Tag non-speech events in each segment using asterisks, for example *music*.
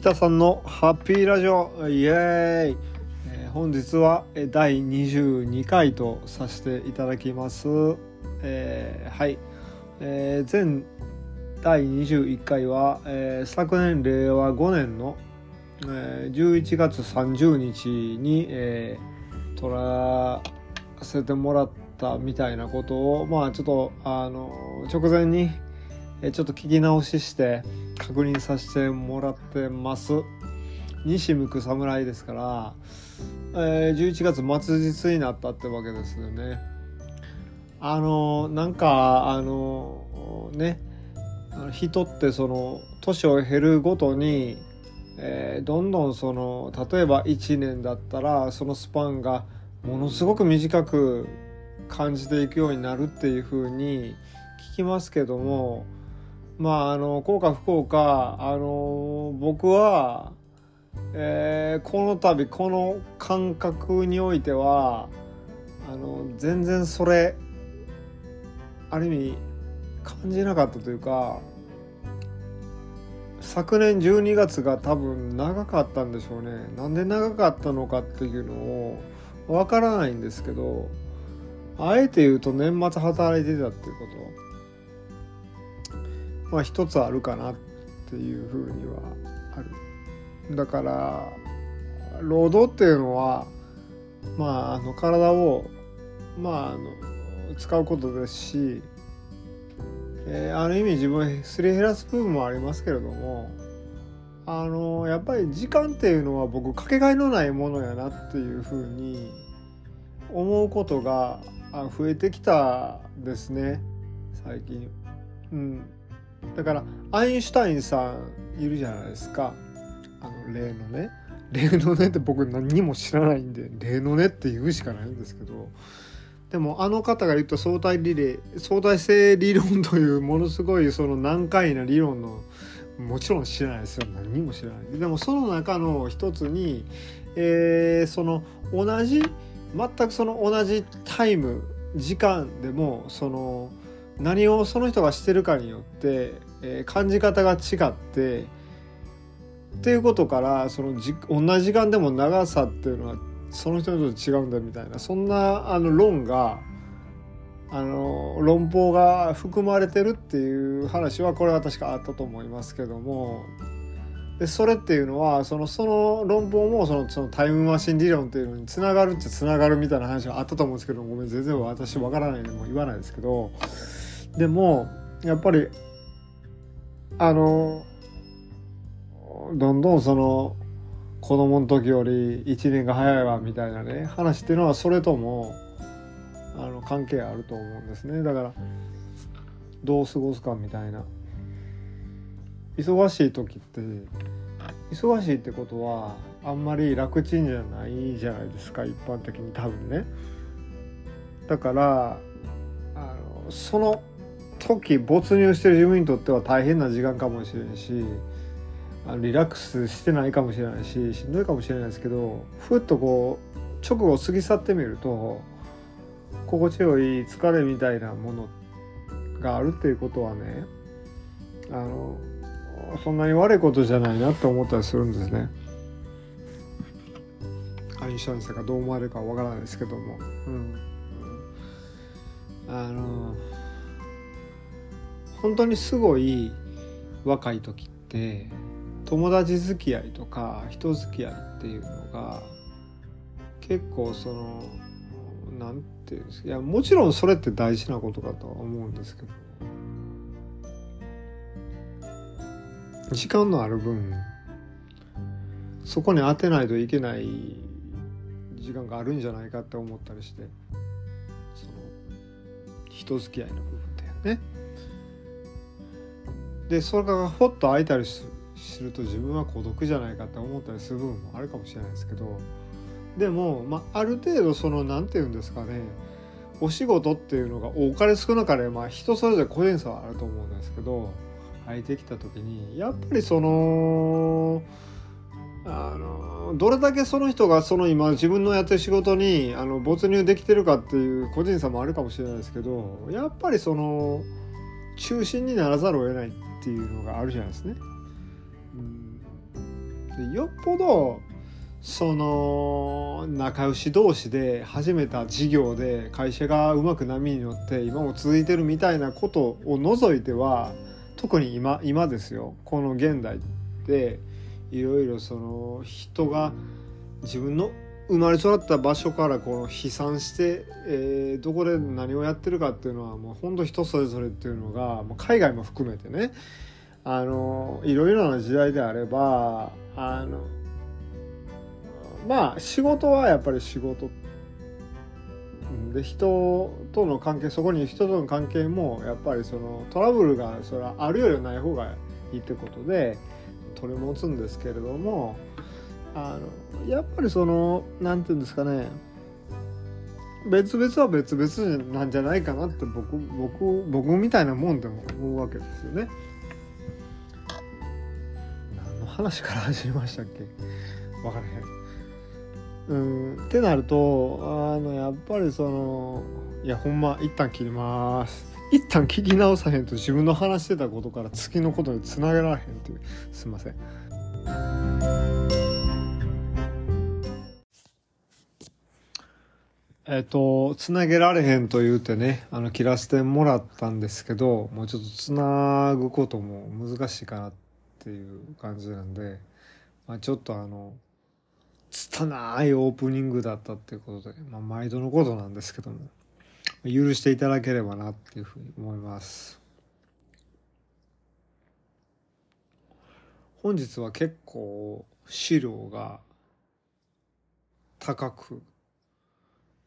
北さんのハッピーラジオ。イエーイ、えー本日は第22回とさせていただきます、えーはい、えー前第21回は、えー昨年令和5年の、えー11月30日に、えー撮らせてもらったみたいなことをまあちょっとあの直前にちょっと聞き直しして確認させてもらってます。西向く侍ですから、えー11月末日になったってわけですよね。あのなんかあのね人ってその年を経るごとに、えーどんどんその例えば1年だったらそのスパンがものすごく短く感じていくようになるっていう風に聞きますけどもまああの幸か不幸かあの僕は、えーこの度この感覚においてはあの全然それある意味感じなかったというか昨年12月が多分長かったんでしょうね。なんで長かったのかっていうのをわからないんですけどあえて言うと年末働いてたっていうこと。まあ一つあるかなっていうふうにはあるだから労働っていうのはまああの体をまああの使うことですし、えーある意味自分すり減らす部分もありますけれどもあのやっぱり時間っていうのは僕かけがえのないものやなっていうふうに思うことが増えてきたですね最近。うん、だからアインシュタインさんいるじゃないですか。あの例のね。例のねって僕何も知らないんで例のねって言うしかないんですけど。でもあの方が言った相対リレー相対性理論というものすごいその難解な理論のもちろん知らないですよ。何も知らない。でもその中の一つに、えーその同じ全くその同じタイム時間でもその何をその人がしてるかによって、えー感じ方が違ってっていうことからそのじ同じ時間でも長さっていうのはその人にと違うんだみたいなそんなあの論があの論法が含まれてるっていう話はこれは確かあったと思いますけどもでそれっていうのはそのその論法もそのそのタイムマシン理論っていうのにつながるっちゃつながるみたいな話はあったと思うんですけどごめん全然私わからないんでも言わないですけどでもやっぱりあのどんどんその子供の時より1年が早いわみたいなね話っていうのはそれともあの関係あると思うんですね。だからどう過ごすかみたいな。忙しい時って忙しいってことはあんまり楽ちんじゃないじゃないですか一般的に多分ね。だからあのその時没入してる自分にとっては大変な時間かもしれんしリラックスしてないかもしれないししんどいかもしれないですけどふっとこう直後過ぎ去ってみると心地よい疲れみたいなものがあるっていうことはねあのそんなに悪いことじゃないなって思ったりするんですね。アインシュタインさんがどう思われるかわからないですけども。うん、あの本当にすごい若い時って友達付き合いとか人付き合いっていうのが結構そのなんていうんですかいやもちろんそれって大事なことかとは思うんですけど時間のある分そこに当てないといけない時間があるんじゃないかって思ったりしてその人付き合いの部分だよね。でそれがほっと空いたりすすると自分は孤独じゃないかって思ったりする部分もあるかもしれないですけどでも、まあ、ある程度その何て言うんですかねお仕事っていうのが多かれ少なかれ、まあ、人それぞれ個人差はあると思うんですけど空いてきた時にやっぱりそのあのどれだけその人がその今自分のやってる仕事にあの没入できてるかっていう個人差もあるかもしれないですけどやっぱりその中心にならざるを得ないっていうのがあるじゃないですね。うんよっぽどその仲良し同士で始めた事業で会社がうまく波に乗って今も続いてるみたいなことを除いては特に今今ですよこの現代でいろいろその人が自分の生まれ育った場所からこの飛散して、えー、どこで何をやってるかっていうのはもうほんと人それぞれっていうのがもう海外も含めてね。あのいろいろな時代であればあのまあ仕事はやっぱり仕事。で人との関係そこに人との関係もやっぱりそのトラブルがそれはあるよりない方がいいってことで取り持つんですけれどもあのやっぱりその何て言うんですかね。別々は別々なんじゃないかなって僕僕僕みたいなもんでも思うわけですよね。何の話から始めましたっけ？分からへん。うん。ってなるとあのやっぱりそのいやほんま一旦切ります。一旦聞き直さへんと自分の話してたことから月のことにつなげられへんっていう。すいません。えっ、とつなげられへんと言うてねあの切らせてもらったんですけどもうちょっとつなぐことも難しいかなっていう感じなんで、まあ、ちょっとあの拙いオープニングだったっていうことで、まあ、毎度のことなんですけども、許していただければなっていうふうに思います。本日は結構資料が高く、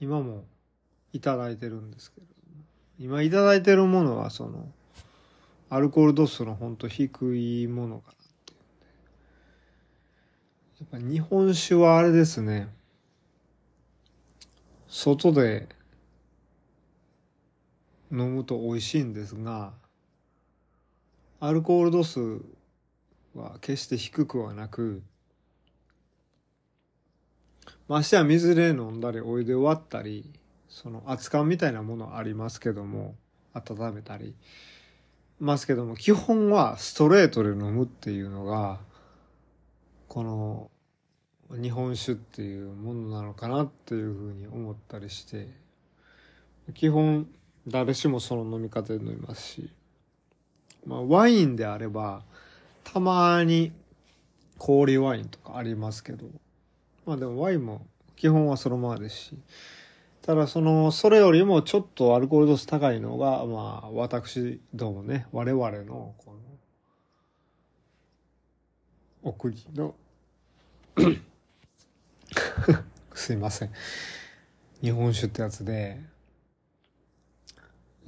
今もいただいてるんですけど、今いただいてるものはその、アルコール度数のほんと低いものかやっぱ日本酒はあれですね。外で飲むと美味しいんですが、アルコール度数は決して低くはなく、ましては水で飲んだりお湯で割ったり、その熱燗みたいなものありますけども、温めたり、ますけども、基本はストレートで飲むっていうのが、この日本酒っていうものなのかなっていうふうに思ったりして基本誰しもその飲み方で飲みますし、まあ、ワインであればたまに氷ワインとかありますけどまあでもワインも基本はそのままですしただそのそれよりもちょっとアルコール度数高いのがまあ私どもね我々のこのお国の *coughs* すいません。日本酒ってやつで、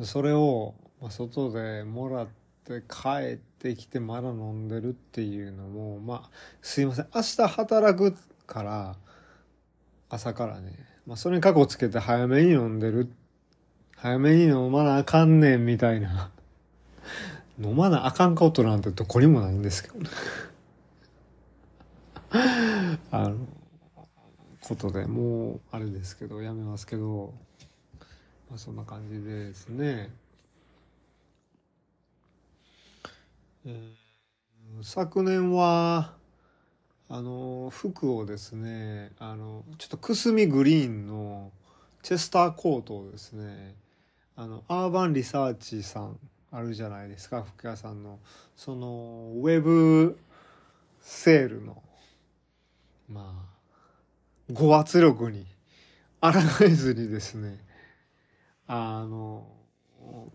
それを外でもらって帰ってきてまだ飲んでるっていうのも、まあ、すいません。明日働くから、朝からね、まあ、それに過去つけて早めに飲んでる。早めに飲まなあかんねんみたいな。*laughs* 飲まなあかんことなんてどこにもないんですけどね。*laughs* あの、ことでもうあれですけどやめますけど、まあ、そんな感じでですね、えー、昨年はあの服をですねあのちょっとくすみグリーンのチェスターコートをですねあのアーバンリサーチさんあるじゃないですか服屋さんのそのウェブセールのまあご圧力に抗えずにですね、あの、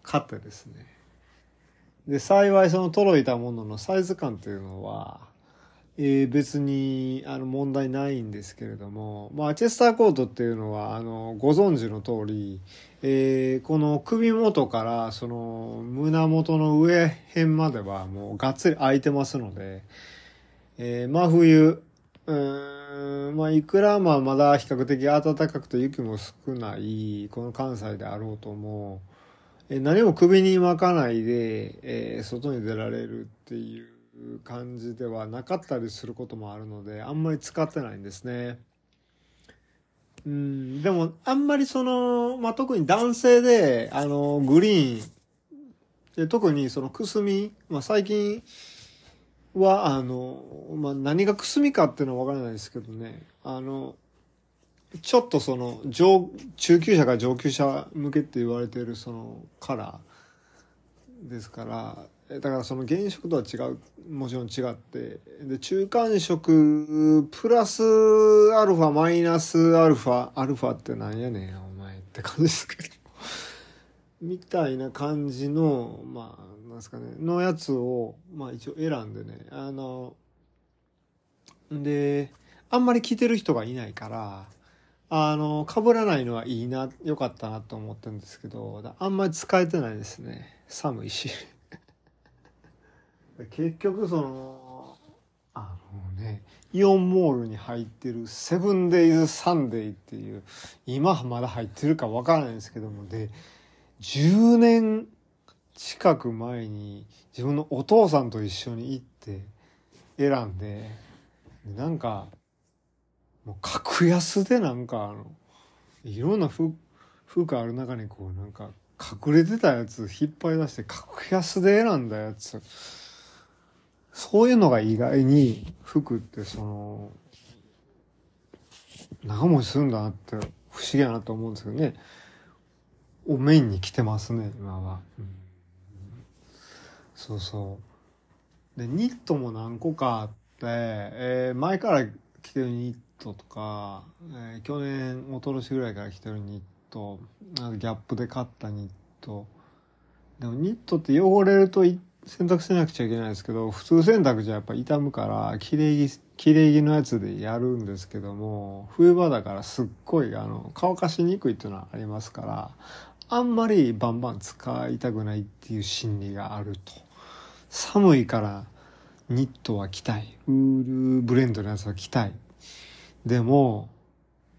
買ってですね。で、幸いその届いたもののサイズ感というのは、えー、別にあの問題ないんですけれども、まあ、チェスターコートっていうのは、あの、ご存知の通り、えー、この首元からその胸元の上辺まではもうがっつり開いてますので、えー、真冬、うんうんまあいくらまあまだ比較的暖かくて雪も少ないこの関西であろうともえ何も首に巻かないで、えー、外に出られるっていう感じではなかったりすることもあるのであんまり使ってないんですね。うん、でもあんまりその、まあ、特に男性であのグリーンで特にそのくすみ、まあ、最近は、あの、まあ、何がくすみかっていうのはわからないですけどね、あの、ちょっとその、上、中級者が上級者向けって言われているそのカラーですから、だからその原色とは違う、もちろん違って、で、中間色、プラスアルファ、マイナスアルファ、アルファってなんやねん、お前って感じですけど。*laughs* みたいな感じの、まあ、なんですかね、のやつを、まあ一応選んでね、あの、で、あんまり着てる人がいないから、あの、被らないのはいいな、良かったなと思ってるんですけど、あんまり使えてないですね。寒いし。結局その、あのね、イオンモールに入ってるセブンデイズサンデーっていう、今まだ入ってるかわからないんですけども、で、10年近く前に自分のお父さんと一緒に行って選んで、なんか、もう格安でなんかあの、いろんな服、服ある中にこうなんか隠れてたやつ引っ張り出して格安で選んだやつ。そういうのが意外に服ってその、長持ちするんだなって不思議やなと思うんですけどね。をメインに来てますね、今は。そうそう。で、ニットも何個かあって、えー、前から着てるニットとか、えー、去年、おととしぐらいから着てるニット、ギャップで買ったニット。でもニットって汚れると洗濯しなくちゃいけないですけど、普通洗濯じゃやっぱ傷むから、綺麗着、綺麗着のやつでやるんですけども、冬場だからすっごい、あの、乾かしにくいっていうのはありますから、あんまりバンバン使いたくないっていう心理があると。寒いからニットは着たい。ウールブレンドのやつは着たい。でも、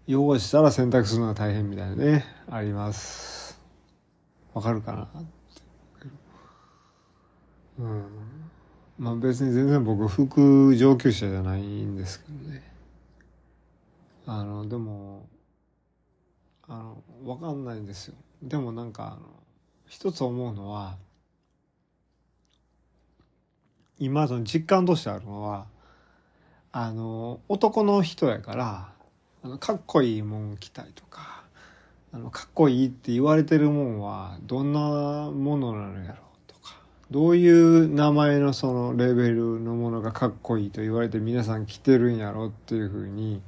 汚したら洗濯するのは大変みたいなね、あります。わかるかな？まあ別に全然僕服上級者じゃないんですけどね。あの、でも、あの、わかんないんですよ。でもなんか、あの、一つ思うのは、今その実感としてあるのは、あの、男の人やから、あの、かっこいいもん着たいとか、あの、かっこいいって言われてるもんは、どんなものなのやろ、どういう名前のそのレベルのものがかっこいいと言われて皆さん着てるんやろっていうふうに、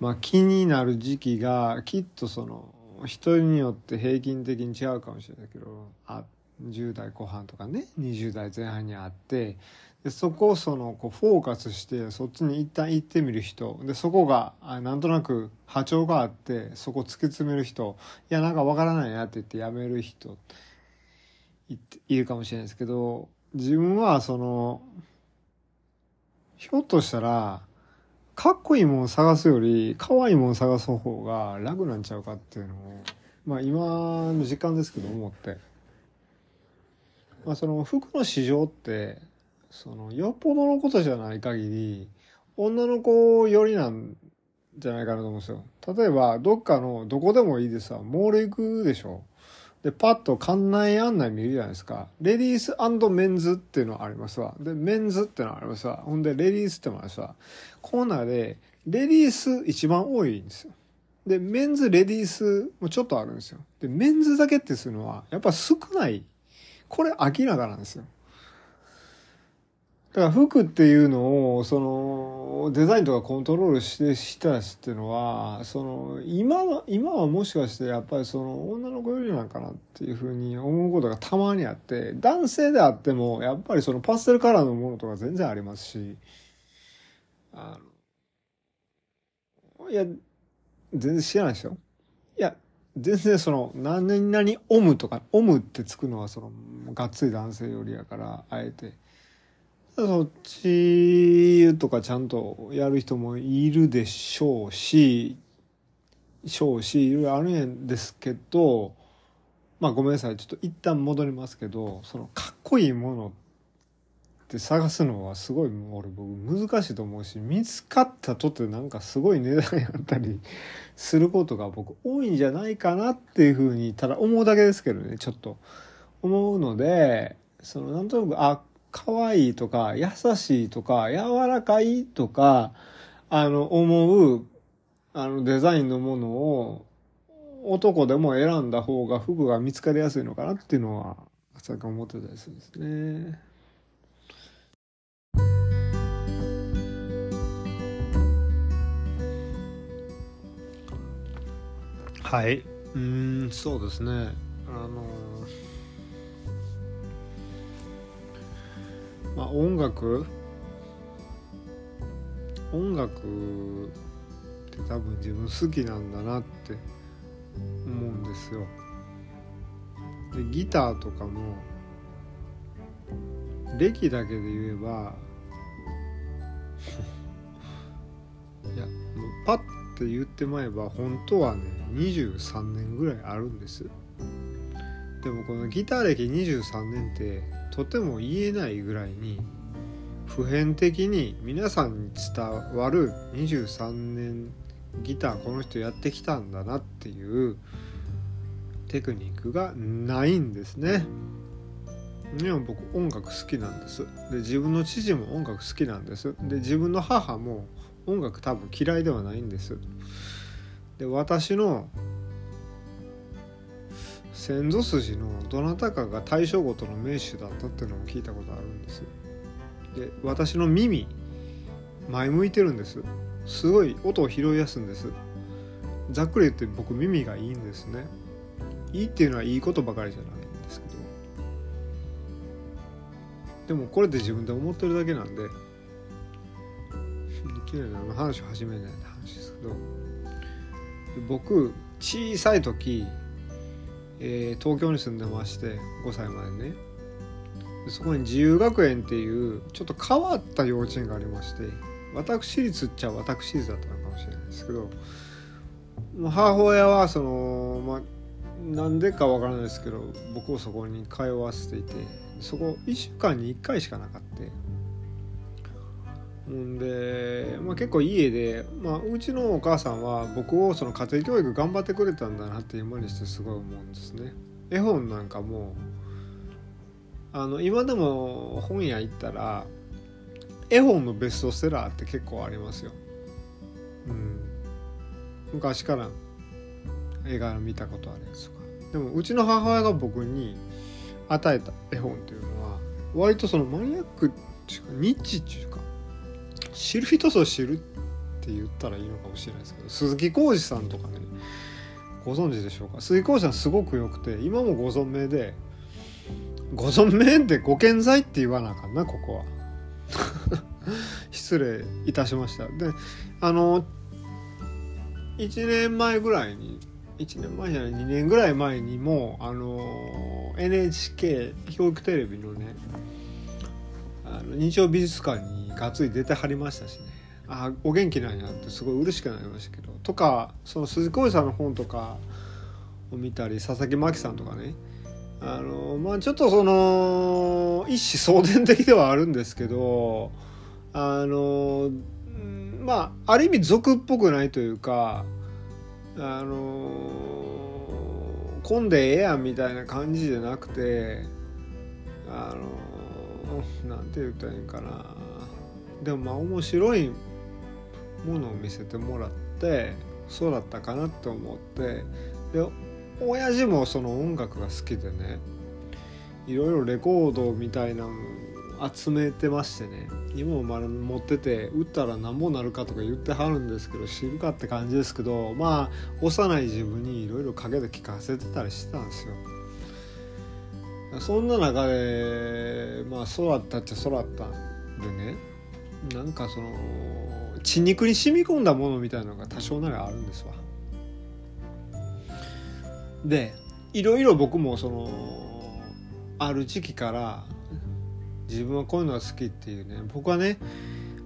まあ気になる時期がきっとその人によって平均的に違うかもしれないけどあ10代後半とかね20代前半にあってでそこをそのこうフォーカスしてそっちに一旦行ってみる人でそこがなんとなく波長があってそこ突き詰める人いやなんかわからないなって言ってやめる人いるかもしれないですけど自分はそのひょっとしたらかっこいいもん探すより、可愛いもん探す方が楽なんちゃうかっていうのを、まあ今の時間ですけど思って。まあその服の市場って、そのよっぽどのことじゃない限り、女の子寄りなんじゃないかなと思うんですよ。例えば、どっかの、どこでもいいでさ、モール行くでしょ。で、パッと館内案内見るじゃないですか。レディースメンズっていうのありますわ。で、メンズっていうのありますわ。ほんで、レディースってのもありますわ。コーナーで、レディース一番多いんですよ。で、メンズ、レディースもちょっとあるんですよ。で、メンズだけってするのは、やっぱ少ない。これ明らかなんですよ。だから服っていうのを、その、デザインとかコントロールしてした人っていうのは、その、今は、今はもしかしてやっぱりその、女の子よりなんかなっていうふうに思うことがたまにあって、男性であっても、やっぱりそのパステルカラーのものとか全然ありますし、あの、いや、全然知らないですよ。いや、全然その、何々オムとか、オムってつくのはその、がっつり男性よりやから、あえて。そっちとかちゃんとやる人もいるでしょうし、しょうし、いろいろあるんですけど、まあごめんなさい。ちょっと一旦戻りますけど、そのかっこいいものって探すのはすごい俺僕難しいと思うし、見つかったとってなんかすごい値段やったりすることが僕多いんじゃないかなっていうふうに、ただ思うだけですけどね、ちょっと思うので、そのなんとなく、あ、可愛いとか優しいとか柔らかいとかあの思うあのデザインのものを男でも選んだ方が服が見つかりやすいのかなっていうのは最近思ってたりするんですね。はいうんそうですねあのまあ音楽？音楽って多分自分好きなんだなって思うんですよ。でギターとかも歴だけで言えば *laughs* いやもうパッて言ってまえば本当はね23年ぐらいあるんですでもこのギター歴23年ってとても言えないぐらいに普遍的に皆さんに伝わる23年ギターこの人やってきたんだなっていうテクニックがないんですね。でも僕音楽好きなんです。で自分の父も音楽好きなんです。で自分の母も音楽多分嫌いではないんです。で私の先祖筋のどなたかが大正ごとの名手だったっていうのも聞いたことあるんです。で私の耳前向いてるんです。すごい音を拾いやすいんです。ざっくり言って僕耳がいいんですね。いいっていうのはいいことばかりじゃないんですけど。でもこれで自分で思ってるだけなんで。*laughs* いきなりあの話を始めないって話ですけど。僕小さい時、えー、東京に住んでまして5歳までね。そこに自由学園っていうちょっと変わった幼稚園がありまして私立っちゃ私立だったのかもしれないですけど母親はその、まあ、んでかわからないですけど僕をそこに通わせていてそこ1週間に1回しかなかったんで、まあ、結構家で、まあ、うちのお母さんは僕をその家庭教育頑張ってくれたんだなって今にしてすごい思うんですね。絵本なんかもあの今でも本屋行ったら絵本のベストセラーって結構ありますよ。うん、昔から映画見たことあるやつとか。でもうちの母親が僕に与えた絵本っていうのは割とそのマニアックっていうかニッチっていうか知る人ぞ知るって言ったらいいのかもしれないですけど鈴木浩二さんとかねご存知でしょうか？鈴木浩二さんすごく良くて今もご存命でご存命ってご健在って言わなあかんなここは。*laughs* 失礼いたしました。であの1年前ぐらいに1年前じゃない2年ぐらい前にもあの NHK 教育テレビのねあの日曜美術館にがっつり出てはりましたしね。あお元気なんやってすごい嬉しくなりましたけど。とかその鈴木浩二さんの本とかを見たり佐々木真希さんとかね。あのまあちょっとその一子相伝的ではあるんですけどあのまあある意味俗っぽくないというかあの混んでええやんみたいな感じじゃなくてあのなんて言ったらいいんかな。でもまあ面白いものを見せてもらってそうだったかなって思ってで親父もその音楽が好きでねいろいろレコードみたいなの集めてましてね今もまだ持ってて打ったら何もなるかとか言ってはるんですけど知るかって感じですけどまあ幼い自分にいろいろ陰で聞かせてたりしてたんですよ。そんな中でまあ育ったっちゃ育ったんでねなんかその血肉に染み込んだものみたいなのが多少なりあるんですわ。でいろいろ僕もそのある時期から自分はこういうのが好きっていうね僕はね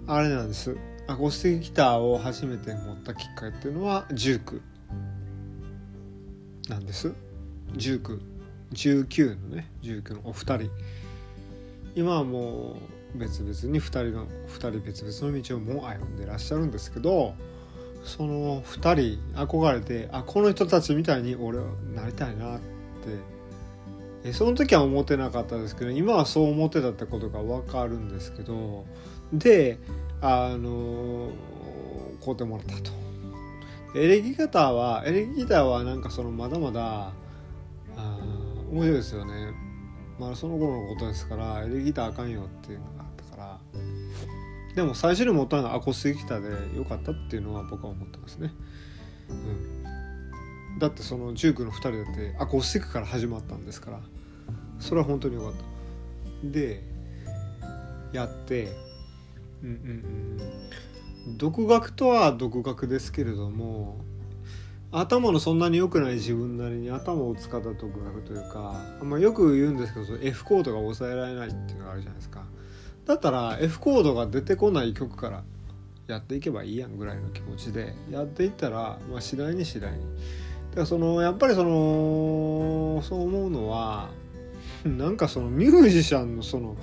あれなんです。アコースティックギターを初めて持ったきっかけっていうのはジューク。なんです。ジューク。19のね19のお二人。今はもう別々に2人の2人別々の道をもう歩んでらっしゃるんですけどその2人憧れてあこの人たちみたいに俺はなりたいなってその時は思ってなかったですけど今はそう思ってたってことが分かるんですけどであの買うてもらったと。エレキギターはエレキギターはなんかそのまだまだあ面白いですよね。まあその頃のことですからエレキギターあかんよっていうのでも最初に持ったのはアコースティックギターで良かったっていうのは僕は思ってますね。うん、だってそのジュークの2人だってアコースティックから始まったんですからそれは本当に良かった。でやってうんうんうん独学とは独学ですけれども頭のそんなに良くない自分なりに頭を使った独学というか、まあ、よく言うんですけど F コードが抑えられないっていうのがあるじゃないですかだったら F コードが出てこない曲からやっていけばいいやんぐらいの気持ちでやっていったら、まあ、次第に次第に。だからそのやっぱりそのそう思うのはなんかそのミュージシャンのその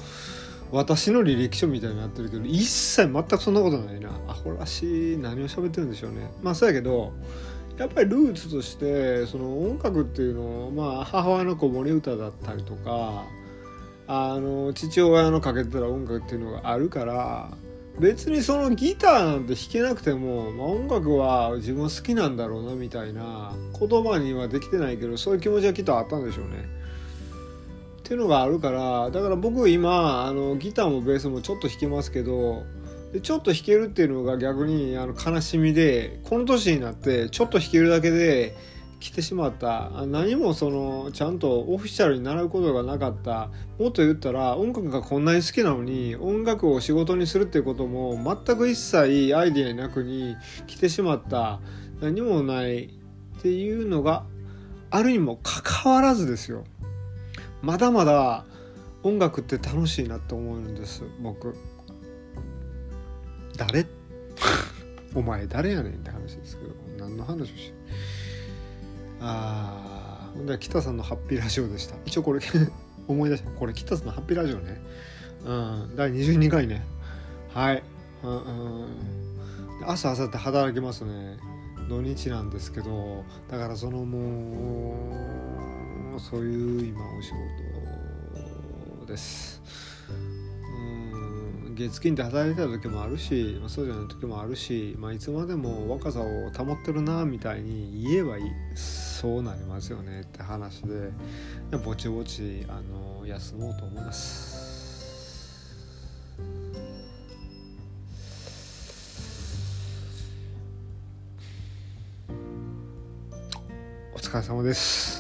私の履歴書みたいになってるけど一切全くそんなことないな。アホらしい何を喋ってるんでしょうね。まあそうやけどやっぱりルーツとしてその音楽っていうのをまあ母親の子守歌だったりとかあの父親のかけてた音楽っていうのがあるから別にそのギターなんて弾けなくても、まあ、音楽は自分好きなんだろうなみたいな言葉にはできてないけどそういう気持ちはきっとあったんでしょうね。っていうのがあるからだから僕今あのギターもベースもちょっと弾けますけどでちょっと弾けるっていうのが逆にあの悲しみでこの年になってちょっと弾けるだけで来てしまった。何もそのちゃんとオフィシャルに習うことがなかった。もっと言ったら音楽がこんなに好きなのに音楽を仕事にするっていうことも全く一切アイデアなくに来てしまった。何もないっていうのがあるにもかかわらずですよ。まだまだ音楽って楽しいなって思うんです僕。誰？*laughs* お前誰やねんって話ですけど何の話をして？あほんで北さんのハッピーラジオでした。一応これ *laughs* 思い出したこれ北さんのハッピーラジオね。うん。第22回ね。はい。うんうん。朝朝って働きますね。土日なんですけどだからそのもうそういう今お仕事です。月金で働いてた時もあるし、まあ、そうじゃない時もあるし、まあ、いつまでも若さを保ってるなみたいに言えばいいそうなりますよねって話でぼちぼちあの休もうと思います。お疲れ様です。